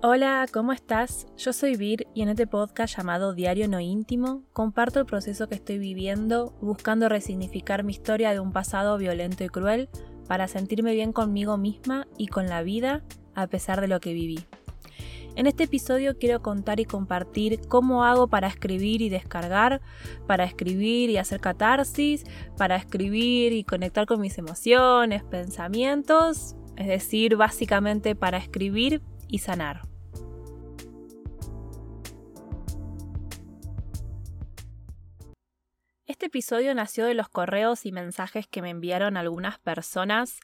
Hola, ¿cómo estás? Yo soy Vir y en este podcast llamado Diario No Íntimo comparto el proceso que estoy viviendo buscando resignificar mi historia de un pasado violento y cruel para sentirme bien conmigo misma y con la vida a pesar de lo que viví. En este episodio quiero contar y compartir cómo hago para escribir y descargar, para escribir y hacer catarsis, para escribir y conectar con mis emociones, pensamientos, es decir, básicamente para escribir y sanar. Episodio nació de los correos y mensajes que me enviaron algunas personas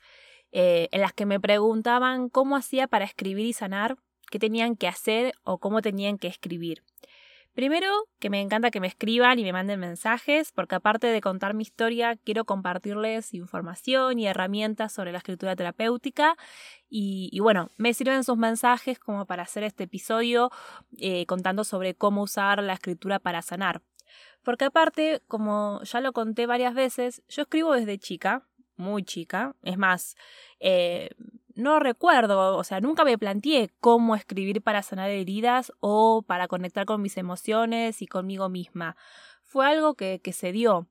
eh, en las que me preguntaban cómo hacía para escribir y sanar, qué tenían que hacer o cómo tenían que escribir. Primero, que me encanta que me escriban y me manden mensajes, porque aparte de contar mi historia, quiero compartirles información y herramientas sobre la escritura terapéutica. Y, bueno, me sirven sus mensajes como para hacer este episodio eh, contando sobre cómo usar la escritura para sanar. Porque aparte, como ya lo conté varias veces, yo escribo desde chica, muy chica. Es más, eh, no recuerdo, o sea, nunca me planteé cómo escribir para sanar heridas o para conectar con mis emociones y conmigo misma. Fue algo que, que se dio.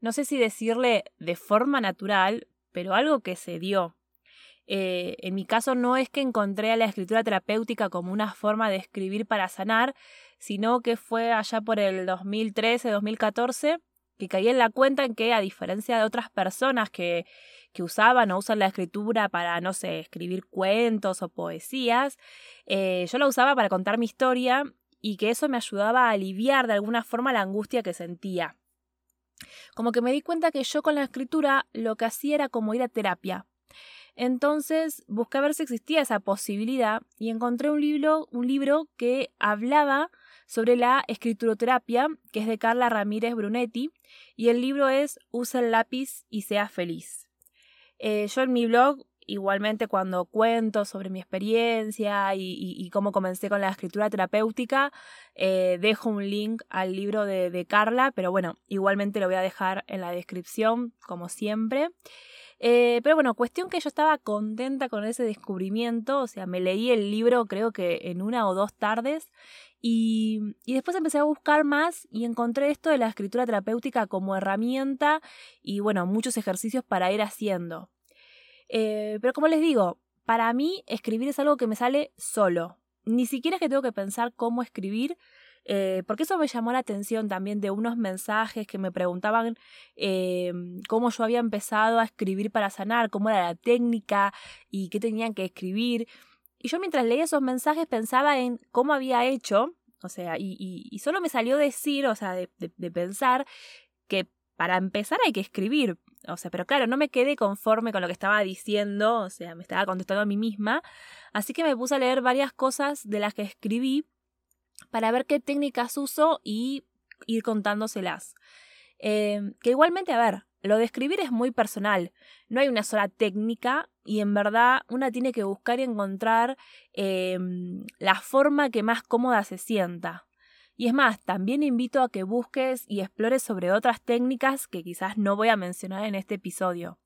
No sé si decirle de forma natural, pero algo que se dio. Eh, en mi caso no es que encontré a la escritura terapéutica como una forma de escribir para sanar, sino que fue allá por el 2013-2014 que caí en la cuenta en que, a diferencia de otras personas que, que usaban o usan la escritura para, no sé, escribir cuentos o poesías, eh, yo la usaba para contar mi historia y que eso me ayudaba a aliviar de alguna forma la angustia que sentía. Como que me di cuenta que yo con la escritura lo que hacía era como ir a terapia. Entonces busqué ver si existía esa posibilidad y encontré un libro, un libro que hablaba sobre la escrituroterapia, que es de Carla Ramírez Brunetti, y el libro es Usa el lápiz y sea feliz. Eh, yo en mi blog, igualmente cuando cuento sobre mi experiencia y, cómo comencé con la escritura terapéutica, eh, dejo un link al libro de, de Carla, pero bueno, igualmente lo voy a dejar en la descripción, como siempre. Eh, pero bueno, cuestión que yo estaba contenta con ese descubrimiento, o sea, me leí el libro creo que en una o dos tardes y, y, después empecé a buscar más y encontré esto de la escritura terapéutica como herramienta y bueno, muchos ejercicios para ir haciendo. Eh, pero como les digo, para mí escribir es algo que me sale solo. Ni siquiera es que tengo que pensar cómo escribir, eh, porque eso me llamó la atención también de unos mensajes que me preguntaban eh, cómo yo había empezado a escribir para sanar, cómo era la técnica y qué tenían que escribir. Y yo mientras leía esos mensajes pensaba en cómo había hecho, o sea, y, solo me salió decir, o sea, de pensar que para empezar hay que escribir. O sea, pero claro, no me quedé conforme con lo que estaba diciendo, o sea, me estaba contestando a mí misma. Así que me puse a leer varias cosas de las que escribí para ver qué técnicas uso y ir contándoselas. Eh, que igualmente, a ver, lo de escribir es muy personal, no hay una sola técnica y en verdad una tiene que buscar y encontrar eh, la forma que más cómoda se sienta. Y es más, también invito a que busques y explores sobre otras técnicas que quizás no voy a mencionar en este episodio.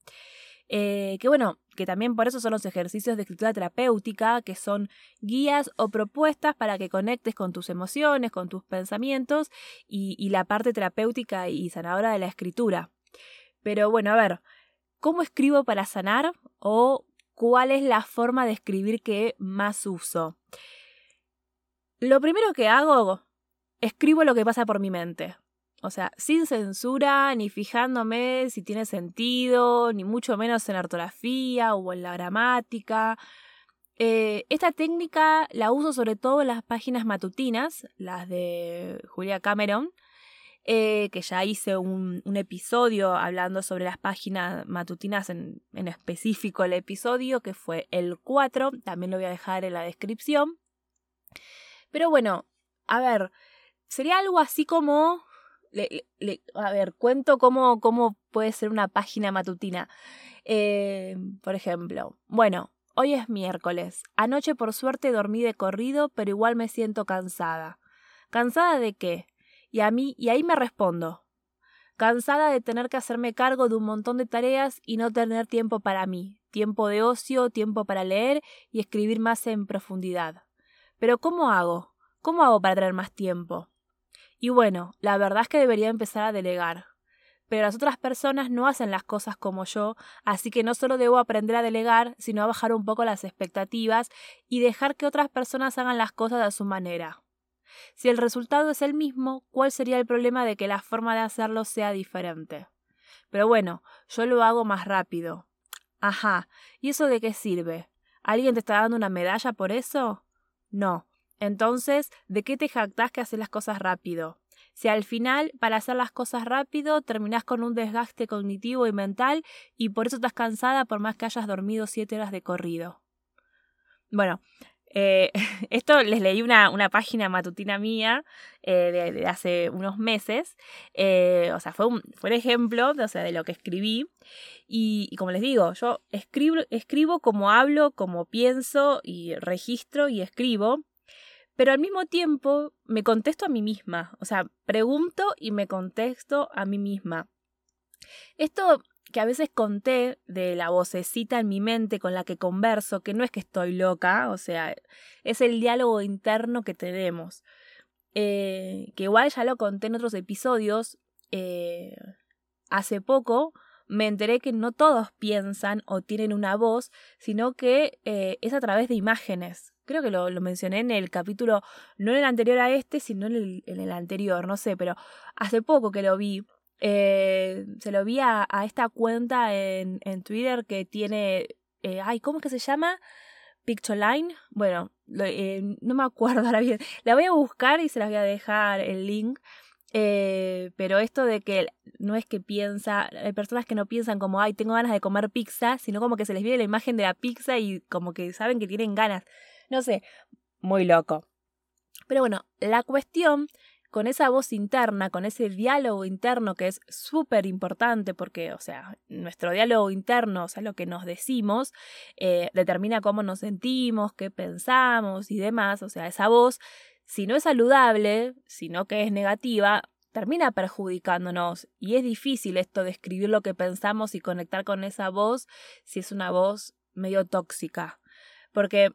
Eh, que bueno, que también por eso son los ejercicios de escritura terapéutica, que son guías o propuestas para que conectes con tus emociones, con tus pensamientos y, y la parte terapéutica y sanadora de la escritura. Pero bueno, a ver, ¿cómo escribo para sanar? ¿O cuál es la forma de escribir que más uso? Lo primero que hago, escribo lo que pasa por mi mente. O sea, sin censura, ni fijándome si tiene sentido, ni mucho menos en ortografía o en la gramática. Eh, esta técnica la uso sobre todo en las páginas matutinas, las de Julia Cameron, eh, que ya hice un, episodio hablando sobre las páginas matutinas, en, en específico el episodio, que fue el 4, también lo voy a dejar en la descripción. Pero bueno, a ver, sería algo así como a ver, cuento cómo, cómo puede ser una página matutina. Eh, por ejemplo, bueno, hoy es miércoles. Anoche por suerte dormí de corrido, pero igual me siento cansada. ¿Cansada de qué? Y a mí, y ahí me respondo. Cansada de tener que hacerme cargo de un montón de tareas y no tener tiempo para mí, tiempo de ocio, tiempo para leer y escribir más en profundidad. Pero ¿cómo hago? ¿Cómo hago para tener más tiempo? Y bueno, la verdad es que debería empezar a delegar. Pero las otras personas no hacen las cosas como yo, así que no solo debo aprender a delegar, sino a bajar un poco las expectativas y dejar que otras personas hagan las cosas a su manera. Si el resultado es el mismo, ¿cuál sería el problema de que la forma de hacerlo sea diferente? Pero bueno, yo lo hago más rápido. Ajá, ¿y eso de qué sirve? ¿Alguien te está dando una medalla por eso? No. Entonces, ¿de qué te jactás que haces las cosas rápido? Si al final, para hacer las cosas rápido, terminás con un desgaste cognitivo y mental y por eso estás cansada por más que hayas dormido siete horas de corrido. Bueno, eh, esto les leí una, una página matutina mía eh, de, hace unos meses. Eh, o sea, fue un, fue un ejemplo de, o sea, de lo que escribí. Y, y, como les digo, yo escribo, escribo como hablo, como pienso y registro y escribo. Pero al mismo tiempo me contesto a mí misma. O sea, pregunto y me contesto a mí misma. Esto que a veces conté de la vocecita en mi mente con la que converso, que no es que estoy loca, o sea, es el diálogo interno que tenemos. Eh, que igual ya lo conté en otros episodios. Eh, hace poco me enteré que no todos piensan o tienen una voz, sino que eh, es a través de imágenes. Creo que lo, lo, mencioné en el capítulo, no en el anterior a este, sino en el, en el anterior, no sé, pero hace poco que lo vi eh, se lo vi a, esta cuenta en, en, Twitter que tiene. Eh, ay, ¿cómo es que se llama? Pictoline. Bueno, eh, no me acuerdo ahora bien. La voy a buscar y se las voy a dejar el link. Eh, pero esto de que no es que piensa, hay personas que no piensan como, ay, tengo ganas de comer pizza, sino como que se les viene la imagen de la pizza y como que saben que tienen ganas. No sé, muy loco. Pero bueno, la cuestión con esa voz interna, con ese diálogo interno que es súper importante porque, o sea, nuestro diálogo interno, o sea, lo que nos decimos, eh, determina cómo nos sentimos, qué pensamos y demás, o sea, esa voz, si no es saludable, sino que es negativa, termina perjudicándonos y es difícil esto de escribir lo que pensamos y conectar con esa voz si es una voz medio tóxica. Porque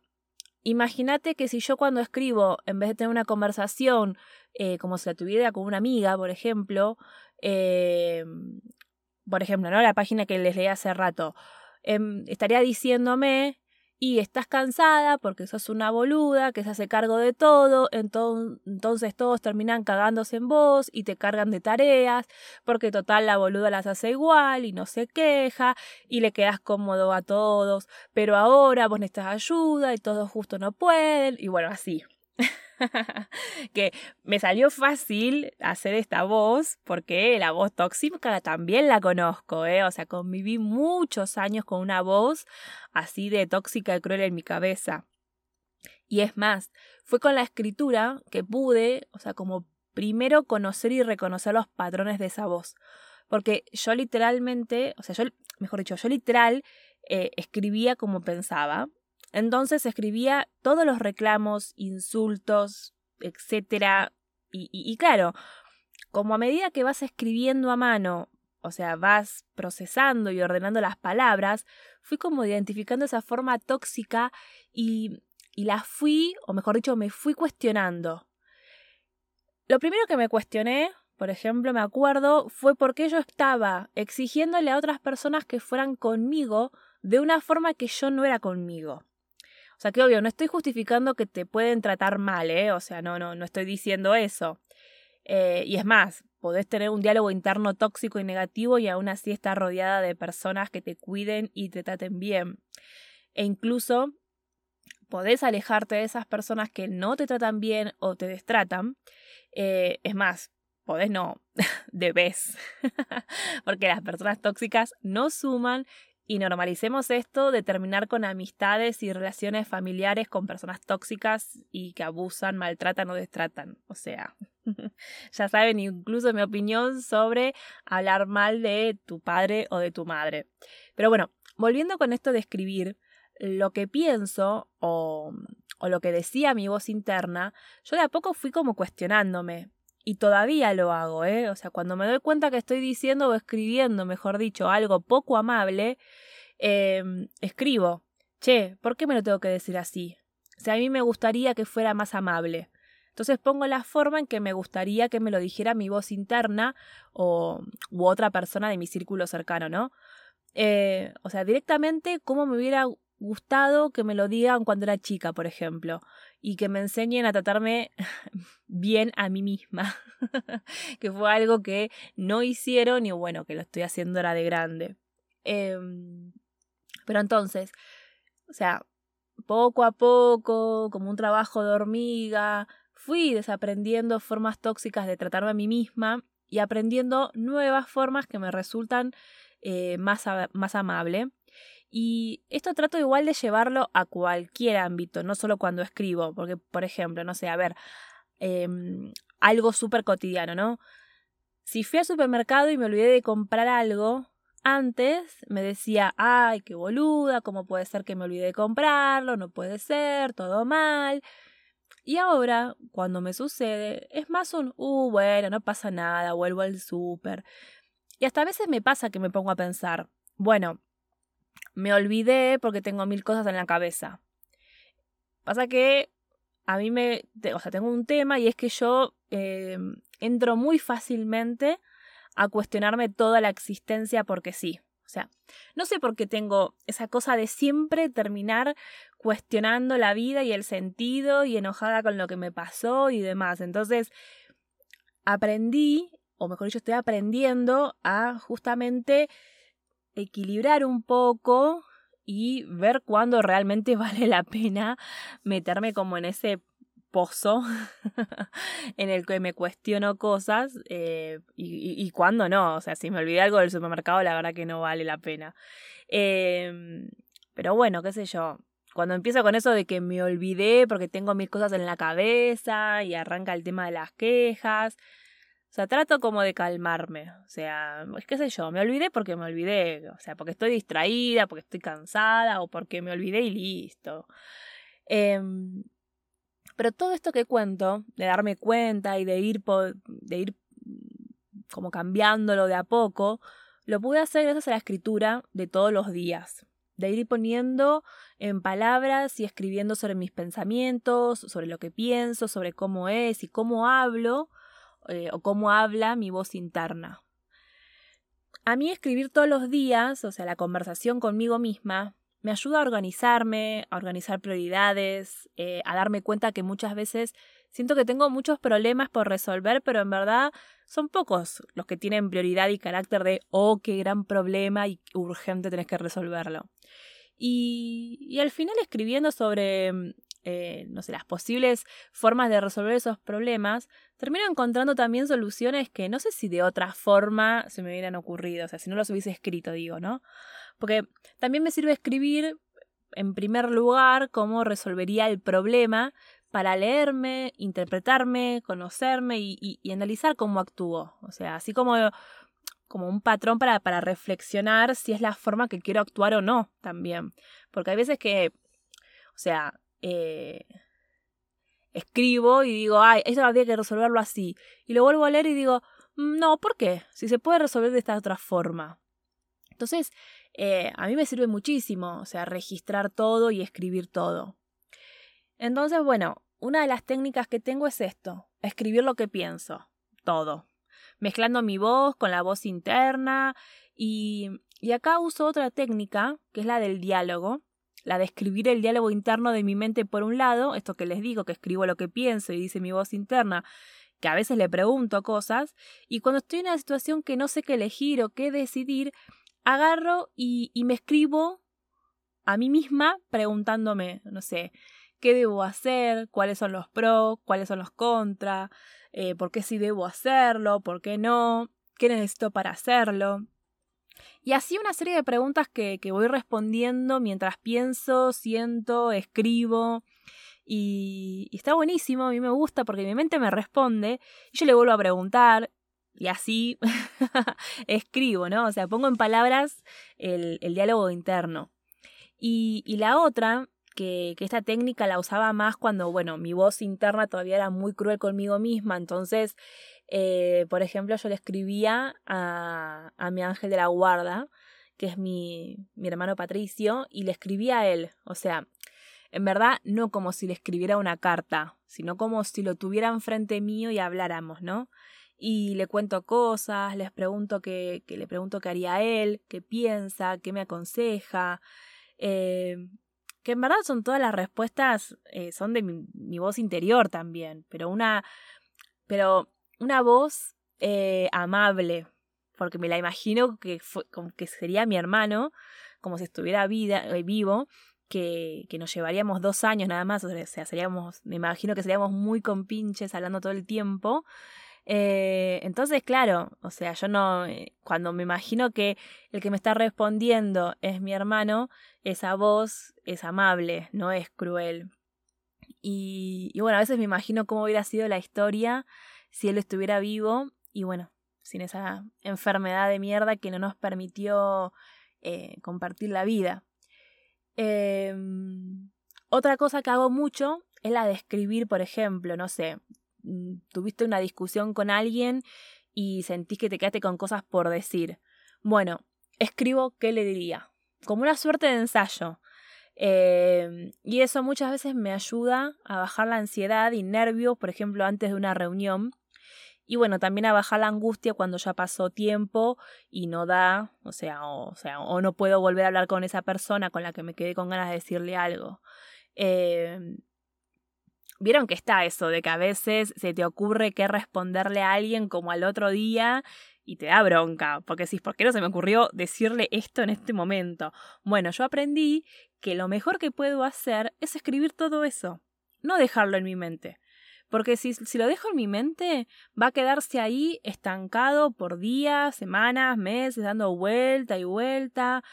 imagínate que si yo cuando escribo, en vez de tener una conversación eh, como si la tuviera con una amiga, por ejemplo, eh, por ejemplo, ¿no? La página que les leí hace rato, em, estaría diciéndome y estás cansada porque sos una boluda que se hace cargo de todo, entonces todos terminan cagándose en vos y te cargan de tareas, porque total la boluda las hace igual y no se queja y le quedas cómodo a todos, pero ahora vos necesitas ayuda y todos justo no pueden y bueno, así. que me salió fácil hacer esta voz porque la voz tóxica también la conozco, ¿eh? O sea, conviví muchos años con una voz así de tóxica y cruel en mi cabeza. Y es más, fue con la escritura que pude, o sea, como primero conocer y reconocer los patrones de esa voz. Porque yo literalmente, o sea, yo, mejor dicho, yo literal eh, escribía como pensaba, entonces escribía todos los reclamos, insultos, etcétera. Y, claro, como a medida que vas escribiendo a mano, o sea, vas procesando y ordenando las palabras, fui como identificando esa forma tóxica y, y la fui, o mejor dicho, me fui cuestionando. Lo primero que me cuestioné, por ejemplo, me acuerdo, fue porque yo estaba exigiéndole a otras personas que fueran conmigo de una forma que yo no era conmigo. O sea, que obvio, no estoy justificando que te pueden tratar mal, ¿eh? O sea, no, no, no estoy diciendo eso. Eh, y es más, podés tener un diálogo interno tóxico y negativo y aún así estar rodeada de personas que te cuiden y te traten bien. E incluso podés alejarte de esas personas que no te tratan bien o te destratan. Eh, es más, podés no, debes. Porque las personas tóxicas no suman y normalicemos esto de terminar con amistades y relaciones familiares con personas tóxicas y que abusan, maltratan o destratan. O sea, ya saben incluso mi opinión sobre hablar mal de tu padre o de tu madre. Pero bueno, volviendo con esto de escribir, lo que pienso o, o lo que decía mi voz interna, yo de a poco fui como cuestionándome, y todavía lo hago, ¿eh? O sea, cuando me doy cuenta que estoy diciendo o escribiendo, mejor dicho, algo poco amable, eh, escribo, che, ¿por qué me lo tengo que decir así? O sea, a mí me gustaría que fuera más amable. Entonces pongo la forma en que me gustaría que me lo dijera mi voz interna o u otra persona de mi círculo cercano, ¿no? Eh, o sea, directamente cómo me hubiera gustado que me lo digan cuando era chica, por ejemplo, y que me enseñen a tratarme bien a mí misma, que fue algo que no hicieron y bueno, que lo estoy haciendo ahora de grande. Em, pero entonces, o sea, poco a poco, como un trabajo de hormiga, fui desaprendiendo formas tóxicas de tratarme a mí misma y aprendiendo nuevas formas que me resultan eh, más, más amable. Y esto trato igual de llevarlo a cualquier ámbito, no solo cuando escribo, porque, por ejemplo, no sé, a ver, em, algo súper cotidiano, ¿no? Si fui al supermercado y me olvidé de comprar algo, antes me decía, ay, qué boluda, ¿cómo puede ser que me olvide de comprarlo? No puede ser, todo mal. Y ahora, cuando me sucede, es más un, uh, bueno, no pasa nada, vuelvo al súper. Y hasta a veces me pasa que me pongo a pensar, bueno, me olvidé porque tengo mil cosas en la cabeza. Pasa que a mí me, o sea, tengo un tema y es que yo eh, entro muy fácilmente a cuestionarme toda la existencia porque sí. O sea, no sé por qué tengo esa cosa de siempre terminar cuestionando la vida y el sentido y enojada con lo que me pasó y demás. Entonces, aprendí, o mejor dicho, estoy aprendiendo a justamente equilibrar un poco y ver cuándo realmente vale la pena meterme como en ese pozo en el que me cuestiono cosas eh, y, cuándo no. O sea, si me olvidé algo del supermercado, la verdad que no vale la pena. Em, pero bueno, qué sé yo. Cuando empiezo con eso de que me olvidé porque tengo mil cosas en la cabeza y arranca el tema de las quejas, o sea, trato como de calmarme. O sea, es qué sé yo, me olvidé porque me olvidé. O sea, porque estoy distraída, porque estoy cansada o porque me olvidé y listo. Em, pero todo esto que cuento, de darme cuenta y de ir, de ir como cambiándolo de a poco, lo pude hacer gracias a la escritura de todos los días. De ir poniendo en palabras y escribiendo sobre mis pensamientos, sobre lo que pienso, sobre cómo es y cómo hablo eh, o cómo habla mi voz interna. A mí escribir todos los días, o sea, la conversación conmigo misma, me ayuda a organizarme, a organizar prioridades, eh, a darme cuenta que muchas veces siento que tengo muchos problemas por resolver, pero en verdad son pocos los que tienen prioridad y carácter de, oh, qué gran problema y urgente tenés que resolverlo. Y, y al final escribiendo sobre eh, no sé, las posibles formas de resolver esos problemas, termino encontrando también soluciones que no sé si de otra forma se me hubieran ocurrido, o sea, si no los hubiese escrito, digo, ¿no? Porque también me sirve escribir, en primer lugar, cómo resolvería el problema para leerme, interpretarme, conocerme y, analizar cómo actúo. O sea, así como, como un patrón para, para reflexionar si es la forma que quiero actuar o no también. Porque hay veces que, o sea, eh, escribo y digo, ay, eso habría que resolverlo así. Y lo vuelvo a leer y digo, mm, no, ¿por qué? Si se puede resolver de esta otra forma. Entonces, eh, a mí me sirve muchísimo, o sea, registrar todo y escribir todo. Entonces, bueno, una de las técnicas que tengo es esto, escribir lo que pienso, todo, mezclando mi voz con la voz interna y, y acá uso otra técnica, que es la del diálogo, la de escribir el diálogo interno de mi mente por un lado, esto que les digo, que escribo lo que pienso y dice mi voz interna, que a veces le pregunto cosas, y cuando estoy en una situación que no sé qué elegir o qué decidir, agarro y, me escribo a mí misma preguntándome, no sé, qué debo hacer, cuáles son los pros, cuáles son los contras, eh, por qué sí debo hacerlo, por qué no, qué necesito para hacerlo. Y así una serie de preguntas que, que voy respondiendo mientras pienso, siento, escribo. Y, está buenísimo, a mí me gusta porque mi mente me responde y yo le vuelvo a preguntar y así escribo, ¿no? O sea, pongo en palabras el, el diálogo interno. Y, y la otra, que, que, esta técnica la usaba más cuando, bueno, mi voz interna todavía era muy cruel conmigo misma, entonces eh, por ejemplo, yo le escribía a, a mi ángel de la guarda, que es mi, mi hermano Patricio, y le escribía a él. O sea, En verdad, no como si le escribiera una carta, sino como si lo tuviera enfrente mío y habláramos, ¿no? Y le cuento cosas, les pregunto qué, que le pregunto qué haría él, qué piensa, qué me aconseja. Eh, que en verdad son todas las respuestas, eh, son de mi, voz interior también, pero una, pero una voz eh, amable, porque me la imagino que, como que sería mi hermano, como si estuviera vida, vivo, que, que, nos llevaríamos dos años nada más, o sea, seríamos, me imagino que seríamos muy compinches hablando todo el tiempo. Eh, entonces, claro, o sea, yo no, eh, cuando me imagino que el que me está respondiendo es mi hermano, esa voz es amable, no es cruel. Y, bueno, a veces me imagino cómo hubiera sido la historia si él estuviera vivo y bueno, sin esa enfermedad de mierda que no nos permitió eh, compartir la vida. Em, otra cosa que hago mucho es la de escribir, por ejemplo, no sé, tuviste una discusión con alguien y sentís que te quedaste con cosas por decir. Bueno, escribo qué le diría, como una suerte de ensayo. Em, y eso muchas veces me ayuda a bajar la ansiedad y nervios, por ejemplo, antes de una reunión. Y bueno, también a bajar la angustia cuando ya pasó tiempo y no da, o sea, o, sea, o no puedo volver a hablar con esa persona con la que me quedé con ganas de decirle algo. Em, vieron que está eso de que a veces se te ocurre que responderle a alguien como al otro día y te da bronca, porque decís, ¿por qué no se me ocurrió decirle esto en este momento? Bueno, yo aprendí que lo mejor que puedo hacer es escribir todo eso, no dejarlo en mi mente. Porque si, si lo dejo en mi mente, va a quedarse ahí estancado por días, semanas, meses, dando vuelta y vuelta.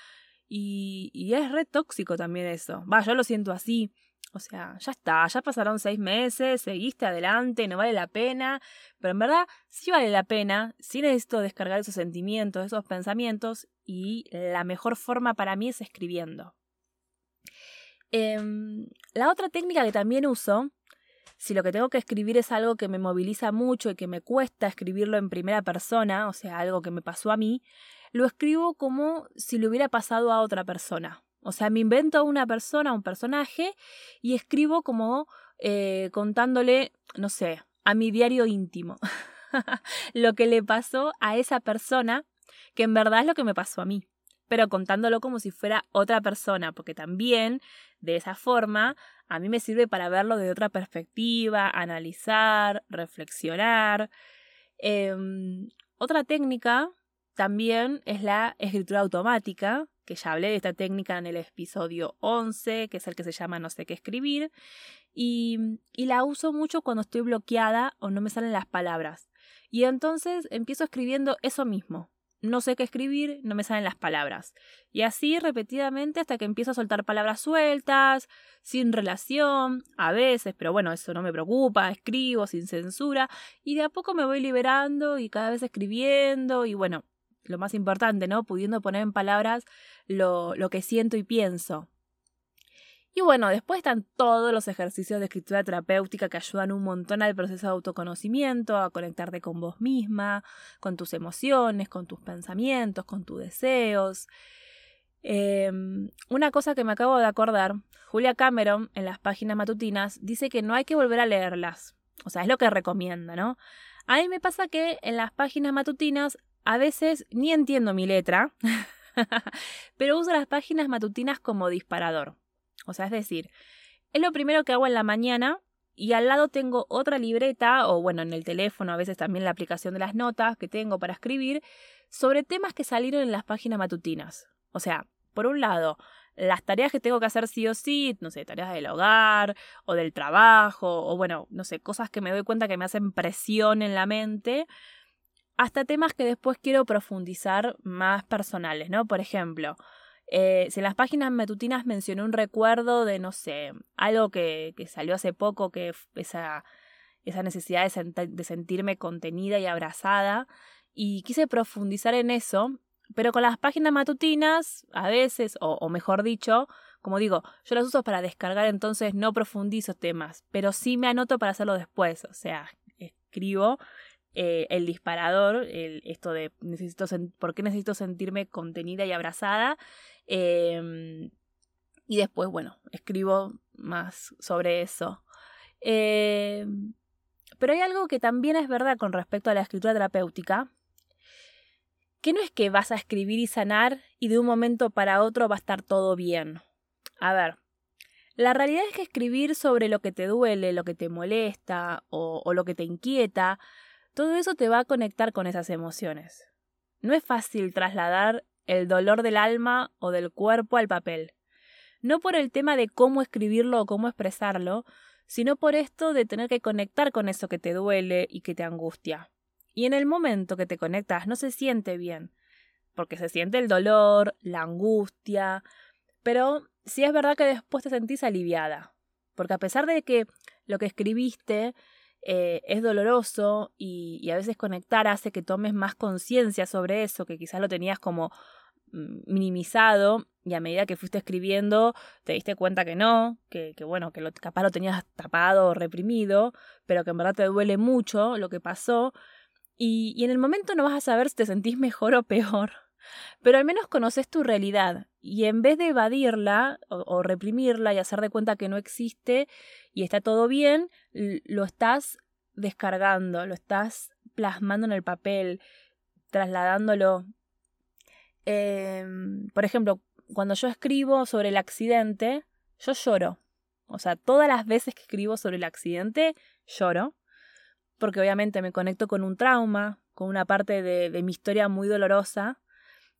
Y, y es re tóxico también eso. Va, yo lo siento así. O sea, ya está, ya pasaron seis meses, seguiste adelante, no vale la pena. Pero en verdad sí vale la pena, sí necesito descargar esos sentimientos, esos pensamientos, y la mejor forma para mí es escribiendo. Em, la otra técnica que también uso si lo que tengo que escribir es algo que me moviliza mucho y que me cuesta escribirlo en primera persona, o sea, algo que me pasó a mí, lo escribo como si le hubiera pasado a otra persona. O sea, me invento una persona, un personaje, y escribo como eh, contándole, no sé, a mi diario íntimo, lo que le pasó a esa persona, que en verdad es lo que me pasó a mí pero contándolo como si fuera otra persona, porque también de esa forma a mí me sirve para verlo de otra perspectiva, analizar, reflexionar. Em, otra técnica también es la escritura automática, que ya hablé de esta técnica en el episodio 11, que es el que se llama No sé qué escribir, y, la uso mucho cuando estoy bloqueada o no me salen las palabras. Y entonces empiezo escribiendo eso mismo, no sé qué escribir, no me salen las palabras. Y así repetidamente hasta que empiezo a soltar palabras sueltas, sin relación, a veces, pero bueno, eso no me preocupa, escribo sin censura y de a poco me voy liberando y cada vez escribiendo y bueno, lo más importante, ¿no? Pudiendo poner en palabras lo, lo que siento y pienso. Y bueno, después están todos los ejercicios de escritura terapéutica que ayudan un montón al proceso de autoconocimiento, a conectarte con vos misma, con tus emociones, con tus pensamientos, con tus deseos. Em, una cosa que me acabo de acordar, Julia Cameron en las páginas matutinas dice que no hay que volver a leerlas. O sea, es lo que recomienda, ¿no? A mí me pasa que en las páginas matutinas a veces ni entiendo mi letra, pero uso las páginas matutinas como disparador. O sea, es decir, es lo primero que hago en la mañana y al lado tengo otra libreta o bueno, en el teléfono a veces también la aplicación de las notas que tengo para escribir sobre temas que salieron en las páginas matutinas. O sea, por un lado, las tareas que tengo que hacer sí o sí, no sé, tareas del hogar o del trabajo o bueno, no sé, cosas que me doy cuenta que me hacen presión en la mente, hasta temas que después quiero profundizar más personales, ¿no? Por ejemplo, eh, si en las páginas matutinas mencioné un recuerdo de, no sé, algo que, que salió hace poco, que esa, esa necesidad de, sentirme contenida y abrazada, y quise profundizar en eso, pero con las páginas matutinas, a veces, o, o, mejor dicho, como digo, yo las uso para descargar, entonces no profundizo temas, pero sí me anoto para hacerlo después, o sea, escribo eh, el disparador, el, esto de necesito por qué necesito sentirme contenida y abrazada. Em, y después, bueno, escribo más sobre eso. Eh, pero hay algo que también es verdad con respecto a la escritura terapéutica, que no es que vas a escribir y sanar y de un momento para otro va a estar todo bien. A ver, la realidad es que escribir sobre lo que te duele, lo que te molesta o lo que te inquieta, todo eso te va a conectar con esas emociones. No es fácil trasladar el dolor del alma o del cuerpo al papel. No por el tema de cómo escribirlo o cómo expresarlo, sino por esto de tener que conectar con eso que te duele y que te angustia. Y en el momento que te conectas no se siente bien, porque se siente el dolor, la angustia, pero sí es verdad que después te sentís aliviada, porque a pesar de que lo que escribiste eh, es doloroso y, a veces conectar hace que tomes más conciencia sobre eso, que quizás lo tenías como mm, minimizado y a medida que fuiste escribiendo te diste cuenta que no, que, que bueno, que lo, capaz lo tenías tapado o reprimido, pero que en verdad te duele mucho lo que pasó. Y, y en el momento no vas a saber si te sentís mejor o peor, pero al menos conoces tu realidad y en vez de evadirla o, reprimirla y hacer de cuenta que no existe y está todo bien, lo estás descargando, lo estás plasmando en el papel, trasladándolo. Eh, por ejemplo, cuando yo escribo sobre el accidente, yo lloro. O sea, todas las veces que escribo sobre el accidente, lloro. Porque obviamente me conecto con un trauma, con una parte de, de mi historia muy dolorosa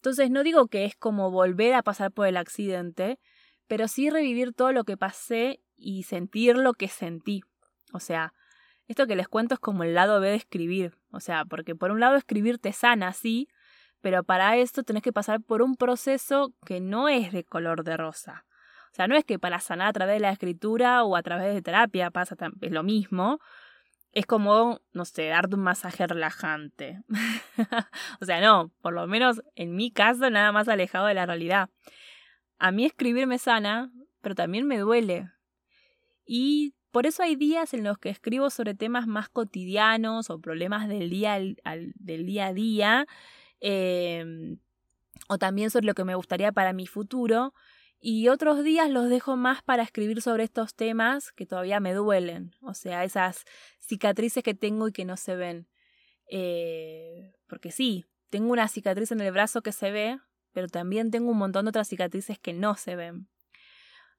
entonces no digo que es como volver a pasar por el accidente, pero sí revivir todo lo que pasé y sentir lo que sentí. O sea, esto que les cuento es como el lado B de escribir. O sea, porque por un lado escribir te sana, sí, pero para esto tenés que pasar por un proceso que no es de color de rosa. O sea, no es que para sanar a través de la escritura o a través de terapia pasa es lo mismo, es como, no sé, darte un masaje relajante. o sea, no, por lo menos en mi caso, nada más alejado de la realidad. A mí escribir me sana, pero también me duele. Y por eso hay días en los que escribo sobre temas más cotidianos o problemas del día, al, del día a día, eh, o también sobre lo que me gustaría para mi futuro, y otros días los dejo más para escribir sobre estos temas que todavía me duelen, o sea, esas cicatrices que tengo y que no se ven. Eh, porque sí, tengo una cicatriz en el brazo que se ve, pero también tengo un montón de otras cicatrices que no se ven.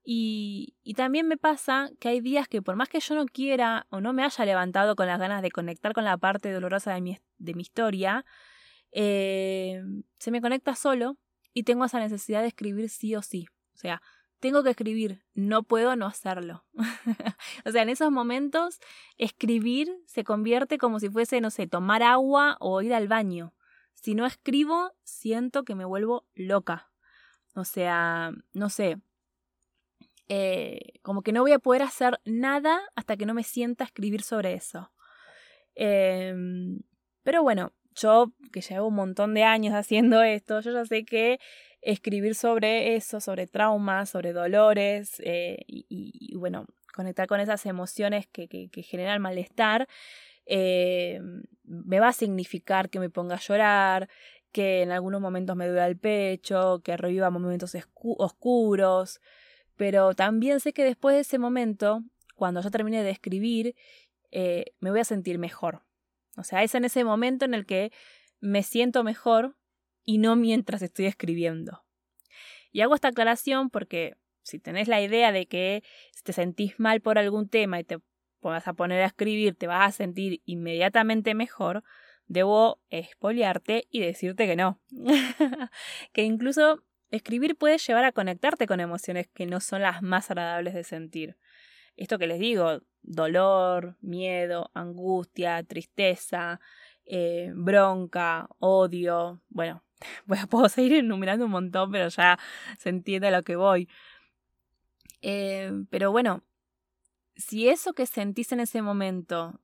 Y, y, también me pasa que hay días que por más que yo no quiera o no me haya levantado con las ganas de conectar con la parte dolorosa de mi, de mi historia, eh, se me conecta solo y tengo esa necesidad de escribir sí o sí. O sea, tengo que escribir, no puedo no hacerlo. o sea, en esos momentos escribir se convierte como si fuese, no sé, tomar agua o ir al baño. Si no escribo, siento que me vuelvo loca. O sea, no sé, eh, como que no voy a poder hacer nada hasta que no me sienta escribir sobre eso. Eh, pero bueno, yo que llevo un montón de años haciendo esto, yo ya sé que escribir sobre eso, sobre traumas, sobre dolores eh, y, bueno, conectar con esas emociones que generan malestar, eh, me va a significar que me ponga a llorar, que en algunos momentos me duela el pecho, que reviva momentos oscuros, pero también sé que después de ese momento, cuando yo termine de escribir, eh, me voy a sentir mejor. O sea, es en ese momento en el que me siento mejor y no mientras estoy escribiendo. Y hago esta aclaración porque si tenés la idea de que si te sentís mal por algún tema y te vas a poner a escribir, te vas a sentir inmediatamente mejor, debo expoliarte y decirte que no. que incluso escribir puede llevar a conectarte con emociones que no son las más agradables de sentir. Esto que les digo, dolor, miedo, angustia, tristeza, eh, bronca, odio, bueno, pues puedo seguir enumerando un montón, pero ya se entiende a lo que voy. Eh, pero bueno, si eso que sentís en ese momento,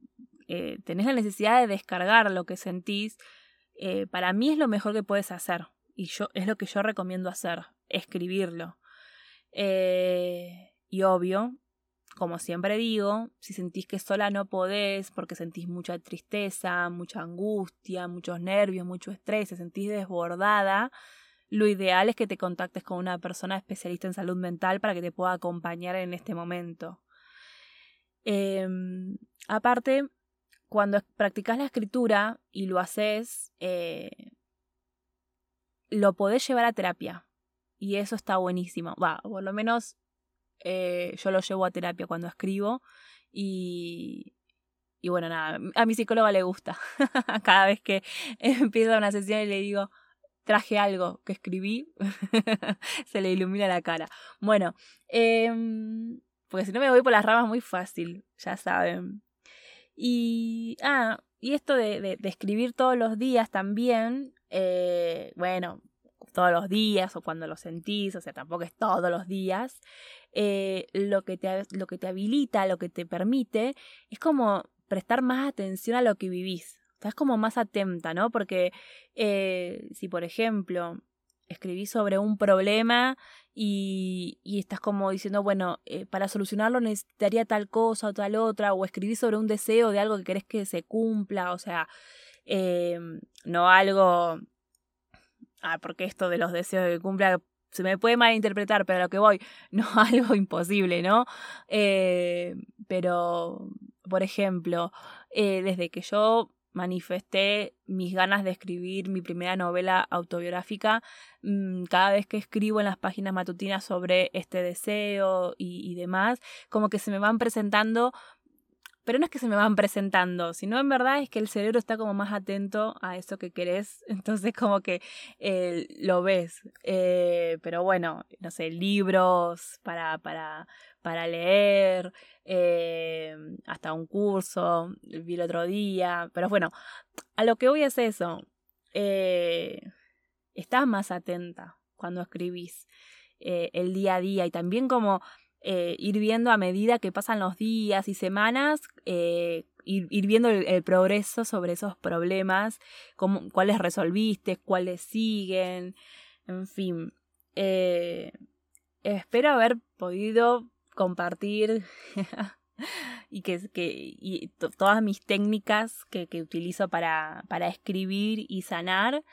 eh, tenés la necesidad de descargar lo que sentís, eh, para mí es lo mejor que puedes hacer. Y yo, es lo que yo recomiendo hacer, escribirlo. Y obvio, como siempre digo, si sentís que sola no podés porque sentís mucha tristeza, mucha angustia, muchos nervios, mucho estrés, te sentís desbordada, lo ideal es que te contactes con una persona especialista en salud mental para que te pueda acompañar en este momento. Em, aparte, cuando practicas la escritura y lo haces, eh, lo podés llevar a terapia. Y eso está buenísimo. Va, por lo menos eh, yo lo llevo a terapia cuando escribo. Y, y bueno, nada, a mi psicóloga le gusta. Cada vez que empieza una sesión y le digo, traje algo que escribí, se le ilumina la cara. Bueno, em, porque si no me voy por las ramas muy fácil, ya saben. Y, ah, y esto de, de, escribir todos los días también, eh, bueno, todos los días o cuando lo sentís, o sea, tampoco es todos los días, eh, lo, que te, lo que te habilita, lo que te permite, es como prestar más atención a lo que vivís. Estás como más atenta, ¿no? Porque eh, si, por ejemplo, escribís sobre un problema y, y estás como diciendo, bueno, eh, para solucionarlo necesitaría tal cosa o tal otra, o escribís sobre un deseo de algo que querés que se cumpla, o sea, no algo... Ah, porque esto de los deseos que cumpla se me puede malinterpretar, pero a lo que voy, no algo imposible, ¿no? Eh, pero, por ejemplo, eh, desde que yo manifesté mis ganas de escribir mi primera novela autobiográfica, mm, cada vez que escribo en las páginas matutinas sobre este deseo y demás, como que se me van presentando pero no es que se me van presentando, sino en verdad es que el cerebro está como más atento a eso que querés, entonces como que eh, lo ves. Eh, pero bueno, no sé, libros para, para, para leer, eh, hasta un curso, vi el otro día, pero bueno, a lo que voy es eso, estás más atenta cuando escribís el día a día y también como eh, ir viendo a medida que pasan los días y semanas, eh, ir, viendo el, progreso sobre esos problemas, cuáles resolviste, cuáles siguen, en fin. Eh, espero haber podido compartir y que, que todas mis técnicas que, que utilizo para, para, escribir y sanar.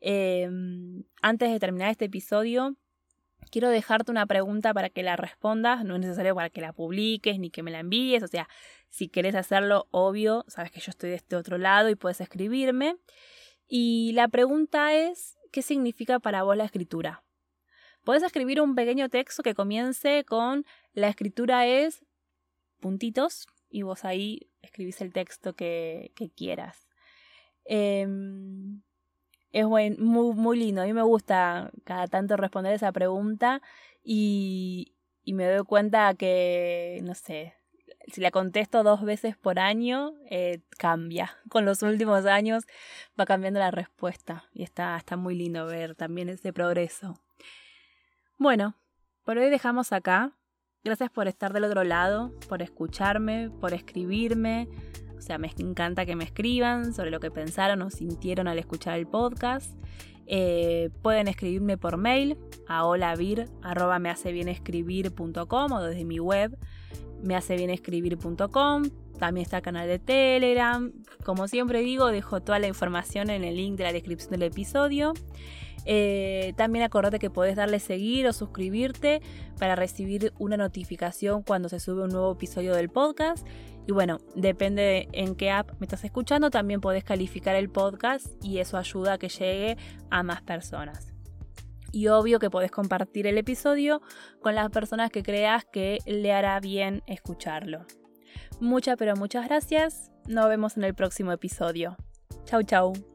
antes de terminar este episodio, quiero dejarte una pregunta para que la respondas, no es necesario para que la publiques ni que me la envíes, o sea, si querés hacerlo, obvio, sabes que yo estoy de este otro lado y puedes escribirme. Y la pregunta es, ¿qué significa para vos la escritura? Puedes escribir un pequeño texto que comience con la escritura es puntitos y vos ahí escribís el texto que, que quieras. Eh, es muy, muy lindo. A mí me gusta cada tanto responder esa pregunta y, y me doy cuenta que, no sé, si la contesto dos veces por año, eh, cambia. Con los últimos años va cambiando la respuesta y está, está muy lindo ver también ese progreso. Bueno, por hoy dejamos acá. Gracias por estar del otro lado, por escucharme, por escribirme. O sea, me encanta que me escriban sobre lo que pensaron o sintieron al escuchar el podcast. Eh, pueden escribirme por mail a holavir.com o desde mi web mehacebienescribir.com. También está el canal de Telegram. Como siempre digo, dejo toda la información en el link de la descripción del episodio. Eh, también acordate que podés darle seguir o suscribirte para recibir una notificación cuando se sube un nuevo episodio del podcast. Y bueno, depende en qué app me estás escuchando, también podés calificar el podcast y eso ayuda a que llegue a más personas. Y obvio que podés compartir el episodio con las personas que creas que le hará bien escucharlo. Muchas pero muchas gracias. Nos vemos en el próximo episodio. Chau chau.